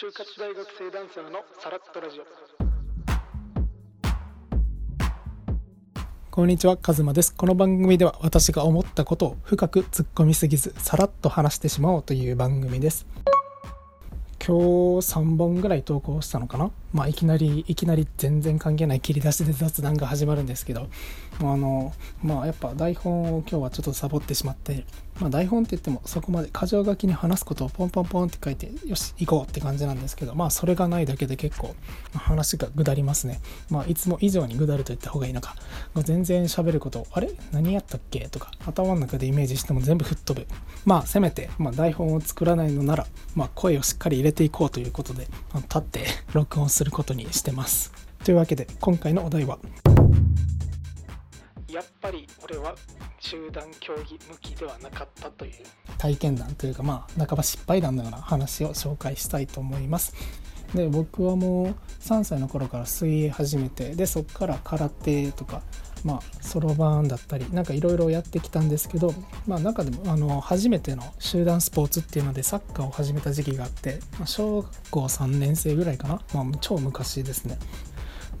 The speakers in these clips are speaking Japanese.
就活大学生ダンサーのサラットラジオこんにちは、カズマです。この番組では私が思ったことを深く突っ込みすぎず、さらっと話してしまおうという番組です。今日3本ぐらい投稿したのかな？まあ、いきなり、いきなり全然関係ない切り出しで雑談が始まるんですけど、あの、まあ、やっぱ台本を今日はちょっとサボってしまって、まあ、台本って言ってもそこまで箇条書きに話すことをポンポンポンって書いてよし行こうって感じなんですけどまあそれがないだけで結構話がぐだりますね。まあいつも以上にぐだると言った方がいいのか。全然喋ることあれ？何やったっけ？とか頭の中でイメージしても全部吹っ飛ぶ。まあせめて、まあ、台本を作らないのなら、まあ、声をしっかり入れていこうということで立って録音する。ことにしてます。というわけで今回のお題は？やっぱり俺は集団競技向きではなかったという。体験談というかまあ半ば失敗談のような話を紹介したいと思います。で僕はもう3歳の頃から水泳始めてでそっから空手とかまあそろばんだったりなんかいろいろやってきたんですけどまあ中でもあの初めての集団スポーツっていうのでサッカーを始めた時期があって小学校3年生ぐらいかな。まあ超昔ですね。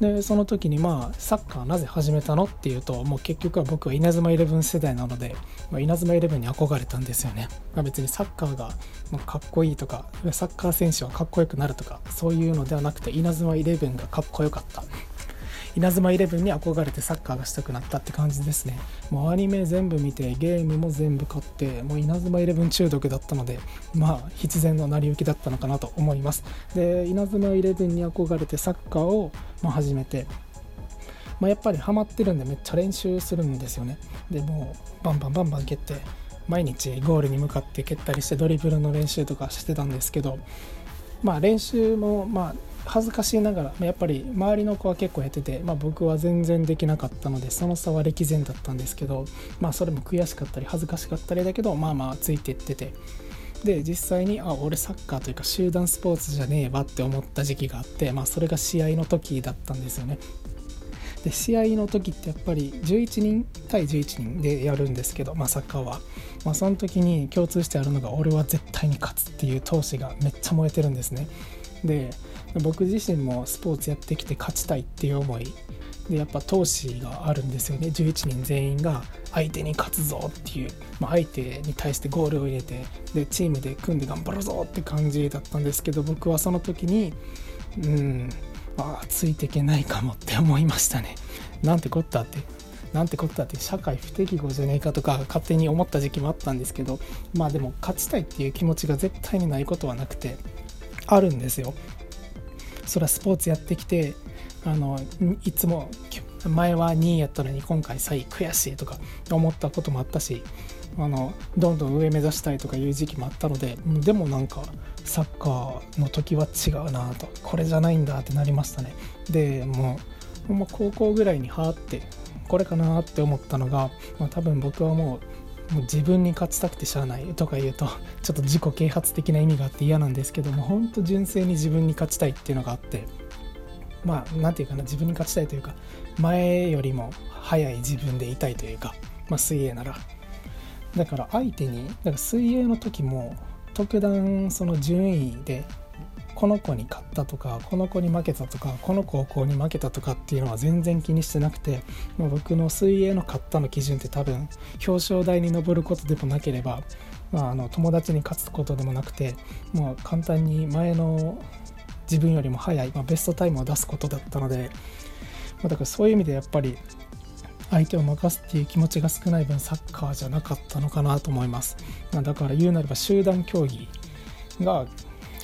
でその時にまあサッカーなぜ始めたのっていうともう結局は僕は稲妻イレブン世代なので、まあ、稲妻イレブンに憧れたんですよね、まあ、別にサッカーがかっこいいとかサッカー選手はかっこよくなるとかそういうのではなくて稲妻イレブンがかっこよかった。稲妻イレブンに憧れてサッカーがしたくなったって感じですね。もうアニメ全部見てゲームも全部買ってもう稲妻イレブン中毒だったのでまあ必然の成り行きだったのかなと思います。で稲妻イレブンに憧れてサッカーをま始めてまあ、やっぱりハマってるんでめっちゃ練習するんですよね。でもうバンバンバンバン蹴って毎日ゴールに向かって蹴ったりしてドリブルの練習とかしてたんですけどまあ練習もまあ恥ずかしいながらやっぱり周りの子は結構やってて、まあ、僕は全然できなかったのでその差は歴然だったんですけど、まあ、それも悔しかったり恥ずかしかったりだけどまあまあついていってて。で実際にあ俺サッカーというか集団スポーツじゃねえわって思った時期があって、まあ、それが試合の時だったんですよね。で試合の時ってやっぱり11人対11人でやるんですけど、まあ、サッカーは、まあ、その時に共通してあるのが俺は絶対に勝つっていう闘志がめっちゃ燃えてるんですね。で僕自身もスポーツやってきて勝ちたいっていう思いでやっぱ闘志があるんですよね。11人全員が相手に勝つぞっていう、まあ、相手に対してゴールを入れてでチームで組んで頑張るぞって感じだったんですけど僕はその時にうんああついていけないかもって思いましたね。なんてこったってなんてことだって社会不適合じゃねえかとか勝手に思った時期もあったんですけどまあでも勝ちたいっていう気持ちが絶対にないことはなくてあるんですよ。それはスポーツやってきてあのいつも前は2位やったのに今回3位悔しいとか思ったこともあったしあのどんどん上目指したいとかいう時期もあったのででもなんかサッカーの時は違うなとこれじゃないんだってなりましたね。でもうもう高校ぐらいにはーってこれかなって思ったのが、まあ、多分僕はもうもう自分に勝ちたくてしゃあないとか言うと ちょっと自己啓発的な意味があって嫌なんですけども本当純正に自分に勝ちたいっていうのがあってまあ何て言うかな自分に勝ちたいというか前よりも速い自分でいたいというか、まあ、水泳なら。だから相手にだから水泳の時も特段その順位でこの子に勝ったとかこの子に負けたとかこの高校に負けたとかっていうのは全然気にしてなくてもう僕の水泳の勝ったの基準って多分表彰台に上ることでもなければ、まあ、あの友達に勝つことでもなくてもう簡単に前の自分よりも速い、まあ、ベストタイムを出すことだったので、まあ、だからそういう意味でやっぱり相手を任すっていう気持ちが少ない分サッカーじゃなかったのかなと思います、まあ、だから言うなれば集団競技が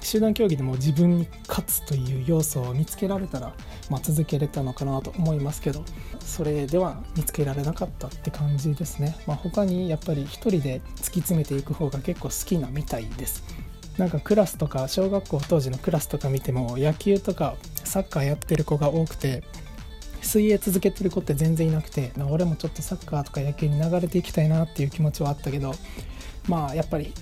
集団競技でも自分に勝つという要素を見つけられたら、まあ、続けれたのかなと思いますけどそれでは見つけられなかったって感じですね、まあ、他にやっぱり1人で突き詰めていく方が結構好きなみたいです。なんかクラスとか小学校当時のクラスとか見ても野球とかサッカーやってる子が多くて水泳続けてる子って全然いなくて俺もちょっとサッカーとか野球に流れていきたいなっていう気持ちはあったけどまあやっぱり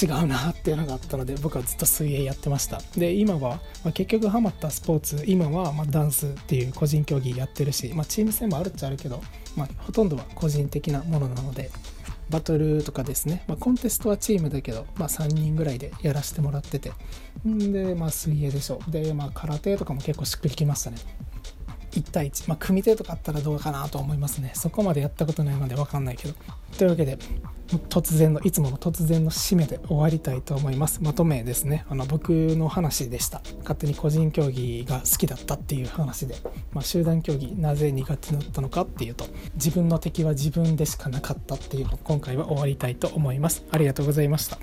違うなっていうのがあったので僕はずっと水泳やってました。で今は、まあ、結局ハマったスポーツ今はまダンスっていう個人競技やってるし、まあ、チーム戦もあるっちゃあるけど、まあ、ほとんどは個人的なものなのでバトルとかですね、まあ、コンテストはチームだけど、まあ、3人ぐらいでやらせてもらってて。んで、まあ、水泳でしょ。で、まあ、空手とかも結構しっくりきましたね。1対1、まあ、組手とかあったらどうかなと思いますね。そこまでやったことないので分かんないけど。というわけで突然のいつもの突然の締めで終わりたいと思います。まとめですね。あの僕の話でした。勝手に個人競技が好きだったっていう話で、まあ、集団競技なぜ苦手だったのかっていうと自分の敵は自分でしかなかったっていうのを今回は終わりたいと思います。ありがとうございました。